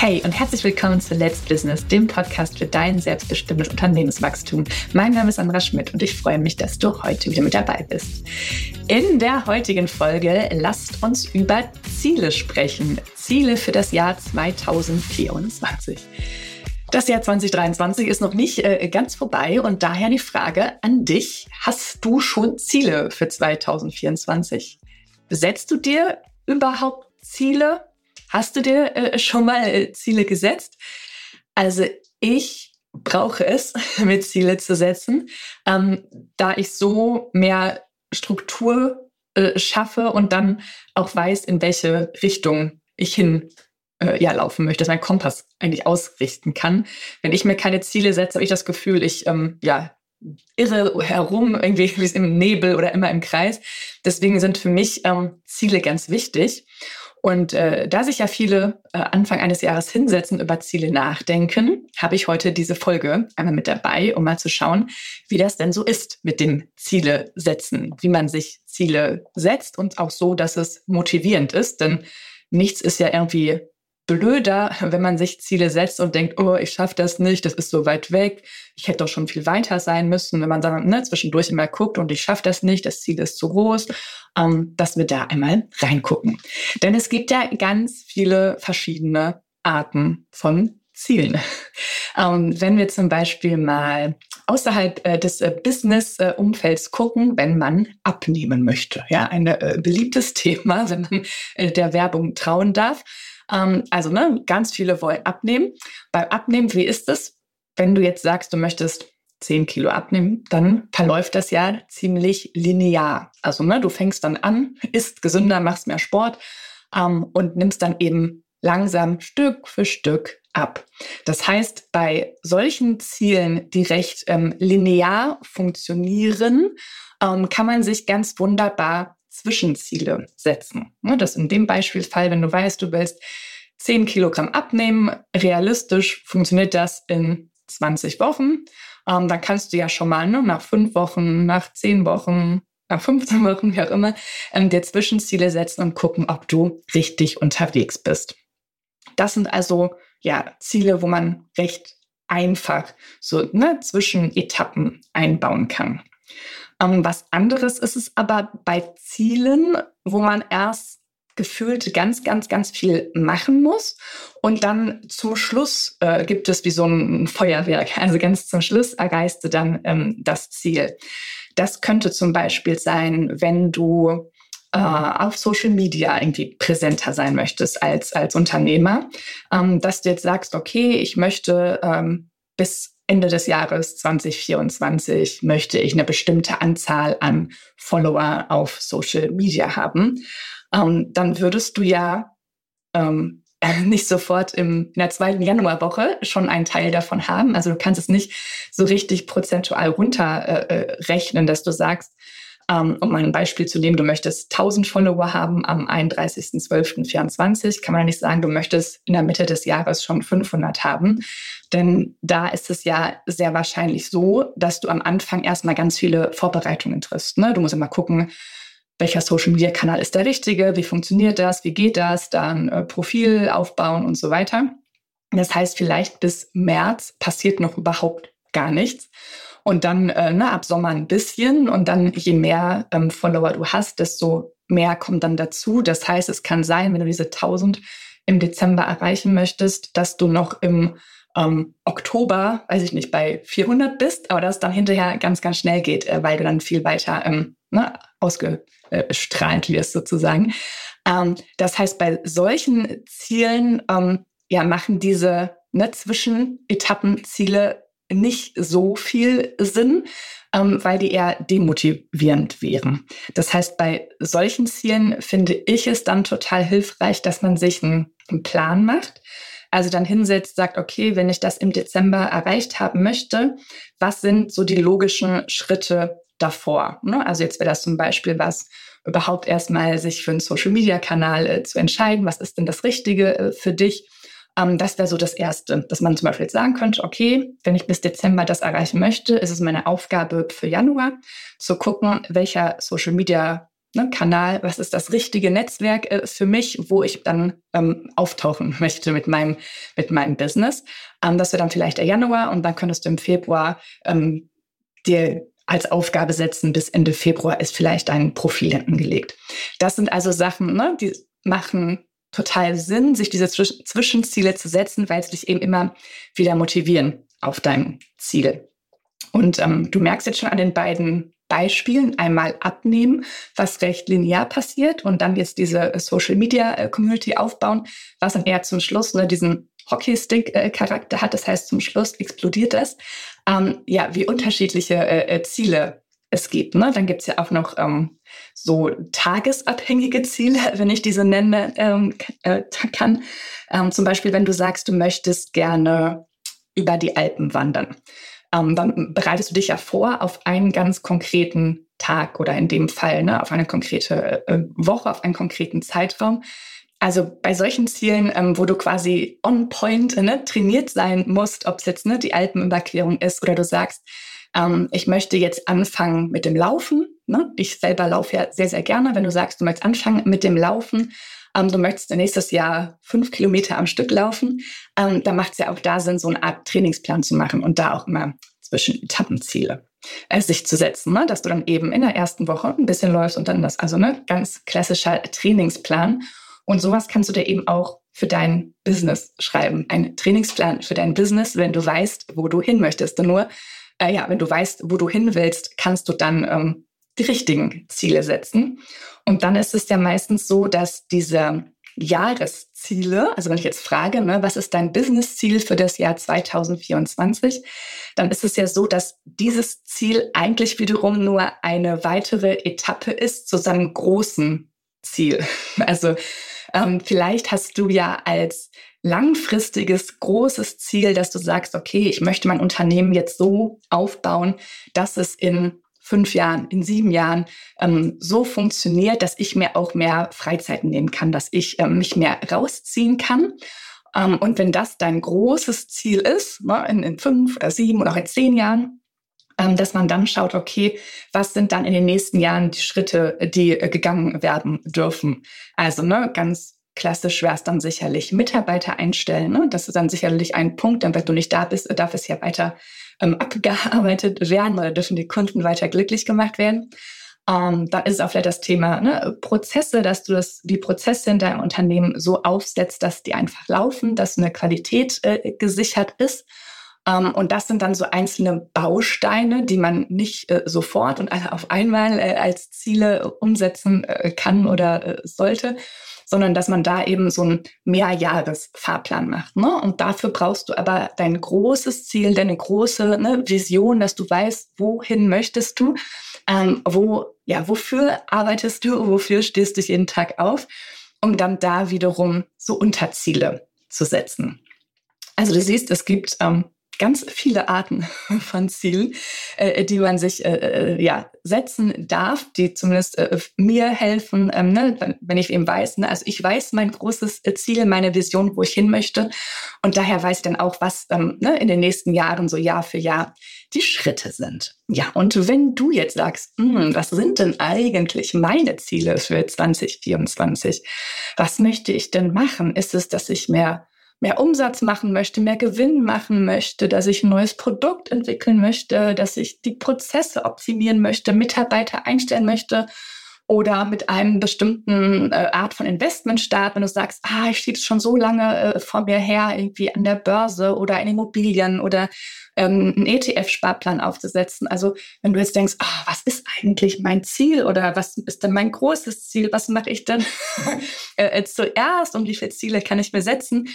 Hey und herzlich willkommen zu Let's Business, dem Podcast für dein selbstbestimmtes Unternehmenswachstum. Mein Name ist Sandra Schmidt und ich freue mich, dass du heute wieder mit dabei bist. In der heutigen Folge lasst uns über Ziele sprechen. Ziele für das Jahr 2024. Das Jahr 2023 ist noch nicht äh, ganz vorbei und daher die Frage an dich. Hast du schon Ziele für 2024? Setzt du dir überhaupt Ziele? Hast du dir äh, schon mal äh, Ziele gesetzt? Also ich brauche es, mir Ziele zu setzen, ähm, da ich so mehr Struktur äh, schaffe und dann auch weiß, in welche Richtung ich hin äh, ja, laufen möchte, dass mein Kompass eigentlich ausrichten kann. Wenn ich mir keine Ziele setze, habe ich das Gefühl, ich ähm, ja, irre herum, irgendwie wie im Nebel oder immer im Kreis. Deswegen sind für mich ähm, Ziele ganz wichtig. Und äh, da sich ja viele äh, Anfang eines Jahres hinsetzen, über Ziele nachdenken, habe ich heute diese Folge einmal mit dabei, um mal zu schauen, wie das denn so ist mit dem Ziele setzen, wie man sich Ziele setzt und auch so, dass es motivierend ist. Denn nichts ist ja irgendwie blöder, wenn man sich Ziele setzt und denkt, oh, ich schaffe das nicht, das ist so weit weg, ich hätte doch schon viel weiter sein müssen. Wenn man dann ne, zwischendurch immer guckt und ich schaffe das nicht, das Ziel ist zu groß, ähm, dass wir da einmal reingucken. Denn es gibt ja ganz viele verschiedene Arten von Zielen. Ähm, wenn wir zum Beispiel mal außerhalb äh, des äh, Business-Umfelds gucken, wenn man abnehmen möchte. Ja, ein äh, beliebtes Thema, wenn man äh, der Werbung trauen darf. Ähm, also ne, ganz viele wollen abnehmen. Beim Abnehmen, wie ist es? Wenn du jetzt sagst, du möchtest 10 Kilo abnehmen, dann verläuft das ja ziemlich linear. Also ne, du fängst dann an, isst gesünder, machst mehr Sport ähm, und nimmst dann eben langsam Stück für Stück ab. Das heißt, bei solchen Zielen, die recht ähm, linear funktionieren, ähm, kann man sich ganz wunderbar Zwischenziele setzen. Ne, das in dem Beispielsfall, wenn du weißt, du willst 10 Kilogramm abnehmen, realistisch funktioniert das in 20 Wochen. Ähm, dann kannst du ja schon mal ne, nach fünf Wochen, nach zehn Wochen, nach 15 Wochen, wie auch immer, ähm, dir Zwischenziele setzen und gucken, ob du richtig unterwegs bist. Das sind also ja Ziele, wo man recht einfach so ne, Zwischenetappen einbauen kann. Ähm, was anderes ist es aber bei Zielen, wo man erst gefühlt ganz, ganz, ganz viel machen muss. Und dann zum Schluss äh, gibt es wie so ein Feuerwerk. Also ganz zum Schluss erreichst du dann ähm, das Ziel. Das könnte zum Beispiel sein, wenn du äh, auf Social Media irgendwie präsenter sein möchtest als, als Unternehmer, ähm, dass du jetzt sagst, okay, ich möchte ähm, bis Ende des Jahres 2024 möchte ich eine bestimmte Anzahl an Follower auf Social Media haben, ähm, dann würdest du ja ähm, nicht sofort im, in der zweiten Januarwoche schon einen Teil davon haben. Also du kannst es nicht so richtig prozentual runterrechnen, äh, äh dass du sagst, ähm, um mal ein Beispiel zu nehmen, du möchtest 1000 Follower haben am 31.12.24, kann man ja nicht sagen, du möchtest in der Mitte des Jahres schon 500 haben. Denn da ist es ja sehr wahrscheinlich so, dass du am Anfang erstmal ganz viele Vorbereitungen triffst. Ne? Du musst immer gucken, welcher Social Media Kanal ist der richtige, wie funktioniert das, wie geht das, dann äh, Profil aufbauen und so weiter. Das heißt, vielleicht bis März passiert noch überhaupt gar nichts. Und dann äh, ne, ab Sommer ein bisschen und dann je mehr ähm, Follower du hast, desto mehr kommt dann dazu. Das heißt, es kann sein, wenn du diese 1000 im Dezember erreichen möchtest, dass du noch im ähm, Oktober, weiß ich nicht, bei 400 bist, aber dass dann hinterher ganz, ganz schnell geht, äh, weil du dann viel weiter ähm, ne, ausgestrahlt wirst sozusagen. Ähm, das heißt, bei solchen Zielen ähm, ja, machen diese ne, Zwischenetappenziele nicht so viel Sinn, ähm, weil die eher demotivierend wären. Das heißt, bei solchen Zielen finde ich es dann total hilfreich, dass man sich einen, einen Plan macht. Also dann hinsetzt, sagt, okay, wenn ich das im Dezember erreicht haben möchte, was sind so die logischen Schritte davor? Ne? Also jetzt wäre das zum Beispiel was, überhaupt erstmal sich für einen Social-Media-Kanal äh, zu entscheiden, was ist denn das Richtige äh, für dich? Ähm, das wäre so das Erste, dass man zum Beispiel jetzt sagen könnte, okay, wenn ich bis Dezember das erreichen möchte, ist es meine Aufgabe für Januar zu gucken, welcher Social Media ne, Kanal, was ist das richtige Netzwerk äh, für mich, wo ich dann ähm, auftauchen möchte mit meinem, mit meinem Business. Ähm, das wäre dann vielleicht der Januar und dann könntest du im Februar ähm, dir als Aufgabe setzen, bis Ende Februar ist vielleicht ein Profil angelegt. Das sind also Sachen, ne, die machen total Sinn, sich diese Zwisch Zwischenziele zu setzen, weil sie dich eben immer wieder motivieren auf dein Ziel. Und ähm, du merkst jetzt schon an den beiden Beispielen einmal abnehmen, was recht linear passiert und dann jetzt diese Social Media äh, Community aufbauen, was dann eher zum Schluss ne, diesen Hockeystick-Charakter äh, hat. Das heißt, zum Schluss explodiert es. Ähm, ja, wie unterschiedliche äh, äh Ziele es gibt. Ne? Dann gibt's ja auch noch ähm, so tagesabhängige Ziele, wenn ich diese nennen ähm, äh, kann. Ähm, zum Beispiel, wenn du sagst, du möchtest gerne über die Alpen wandern ähm, dann bereitest du dich ja vor auf einen ganz konkreten Tag oder in dem Fall ne, auf eine konkrete äh, Woche, auf einen konkreten Zeitraum. Also bei solchen Zielen, ähm, wo du quasi on point ne, trainiert sein musst, ob es jetzt ne, die Alpenüberquerung ist oder du sagst, ähm, ich möchte jetzt anfangen mit dem Laufen. Ne? Ich selber laufe ja sehr, sehr gerne. Wenn du sagst, du möchtest anfangen mit dem Laufen, ähm, du möchtest nächstes Jahr fünf Kilometer am Stück laufen, ähm, dann macht es ja auch da Sinn, so eine Art Trainingsplan zu machen und da auch immer zwischen Etappenziele äh, sich zu setzen, ne? dass du dann eben in der ersten Woche ein bisschen läufst und dann das, also ne, ganz klassischer Trainingsplan. Und sowas kannst du dir eben auch für dein Business schreiben. Ein Trainingsplan für dein Business, wenn du weißt, wo du hin möchtest. Denn nur, äh, ja, wenn du weißt, wo du hin willst, kannst du dann ähm, die richtigen Ziele setzen. Und dann ist es ja meistens so, dass diese Jahresziele, also wenn ich jetzt frage, ne, was ist dein Businessziel für das Jahr 2024, dann ist es ja so, dass dieses Ziel eigentlich wiederum nur eine weitere Etappe ist zu seinem großen Ziel. Also ähm, vielleicht hast du ja als langfristiges, großes Ziel, dass du sagst, okay, ich möchte mein Unternehmen jetzt so aufbauen, dass es in fünf Jahren, in sieben Jahren ähm, so funktioniert, dass ich mir auch mehr Freizeit nehmen kann, dass ich ähm, mich mehr rausziehen kann. Ähm, und wenn das dein großes Ziel ist, ne, in, in fünf oder sieben oder auch in zehn Jahren, dass man dann schaut, okay, was sind dann in den nächsten Jahren die Schritte, die äh, gegangen werden dürfen. Also ne, ganz klassisch wäre es dann sicherlich Mitarbeiter einstellen. Ne? Das ist dann sicherlich ein Punkt, denn wenn du nicht da bist, darf es ja weiter ähm, abgearbeitet werden oder dürfen die Kunden weiter glücklich gemacht werden. Ähm, da ist auch vielleicht das Thema ne, Prozesse, dass du das, die Prozesse in deinem Unternehmen so aufsetzt, dass die einfach laufen, dass eine Qualität äh, gesichert ist. Ähm, und das sind dann so einzelne Bausteine, die man nicht äh, sofort und auf einmal äh, als Ziele umsetzen äh, kann oder äh, sollte, sondern dass man da eben so einen Mehrjahresfahrplan macht. Ne? Und dafür brauchst du aber dein großes Ziel, deine große ne, Vision, dass du weißt, wohin möchtest du, ähm, wo, ja, wofür arbeitest du, wofür stehst du jeden Tag auf, um dann da wiederum so Unterziele zu setzen. Also du siehst, es gibt ähm, ganz viele Arten von Zielen, äh, die man sich äh, äh, ja, setzen darf, die zumindest äh, mir helfen, ähm, ne, wenn ich eben weiß, ne, also ich weiß mein großes äh, Ziel, meine Vision, wo ich hin möchte und daher weiß ich dann auch, was ähm, ne, in den nächsten Jahren so Jahr für Jahr die Schritte sind. Ja, und wenn du jetzt sagst, hm, was sind denn eigentlich meine Ziele für 2024? Was möchte ich denn machen? Ist es, dass ich mehr mehr Umsatz machen möchte, mehr Gewinn machen möchte, dass ich ein neues Produkt entwickeln möchte, dass ich die Prozesse optimieren möchte, Mitarbeiter einstellen möchte oder mit einem bestimmten äh, Art von Investment starten, wenn du sagst, ah, ich stehe schon so lange äh, vor mir her, irgendwie an der Börse oder in Immobilien oder ähm, einen ETF-Sparplan aufzusetzen. Also wenn du jetzt denkst, ah, was ist eigentlich mein Ziel oder was ist denn mein großes Ziel, was mache ich denn äh, zuerst? Und wie viele Ziele kann ich mir setzen,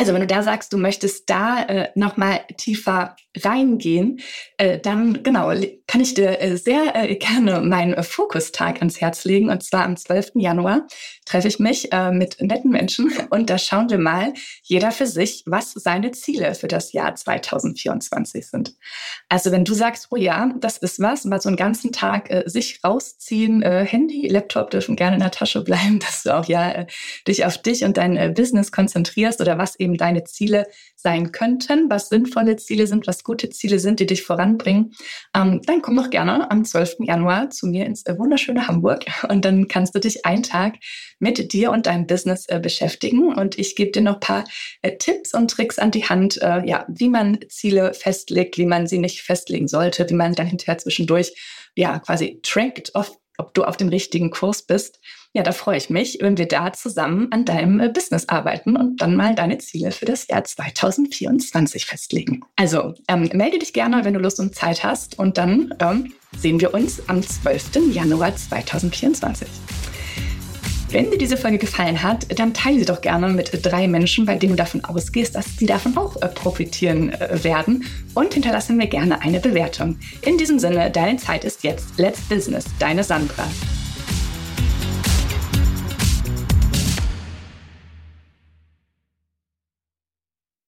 also wenn du da sagst, du möchtest da äh, nochmal tiefer reingehen, äh, dann genau, kann ich dir äh, sehr äh, gerne meinen äh, Fokustag ans Herz legen. Und zwar am 12. Januar treffe ich mich mit netten Menschen und da schauen wir mal, jeder für sich, was seine Ziele für das Jahr 2024 sind. Also wenn du sagst, oh ja, das ist was, mal so einen ganzen Tag sich rausziehen, Handy, Laptop dürfen gerne in der Tasche bleiben, dass du auch ja dich auf dich und dein Business konzentrierst oder was eben deine Ziele sein könnten, was sinnvolle Ziele sind, was gute Ziele sind, die dich voranbringen, ähm, komm doch gerne am 12. Januar zu mir ins äh, wunderschöne Hamburg und dann kannst du dich einen Tag mit dir und deinem Business äh, beschäftigen und ich gebe dir noch ein paar äh, Tipps und Tricks an die Hand, ja, wie man Ziele festlegt, wie man sie nicht festlegen sollte, wie man dann hinterher zwischendurch ja quasi trackt, ob du auf dem richtigen Kurs bist. Ja, da freue ich mich, wenn wir da zusammen an deinem äh, Business arbeiten und dann mal deine Ziele für das Jahr 2024 festlegen. Also ähm, melde dich gerne, wenn du Lust und Zeit hast und dann ähm, sehen wir uns am 12. Januar 2024. Wenn dir diese Folge gefallen hat, dann teile sie doch gerne mit drei Menschen, bei denen du davon ausgehst, dass sie davon auch äh, profitieren äh, werden und hinterlasse mir gerne eine Bewertung. In diesem Sinne, deine Zeit ist jetzt. Let's Business, deine Sandra.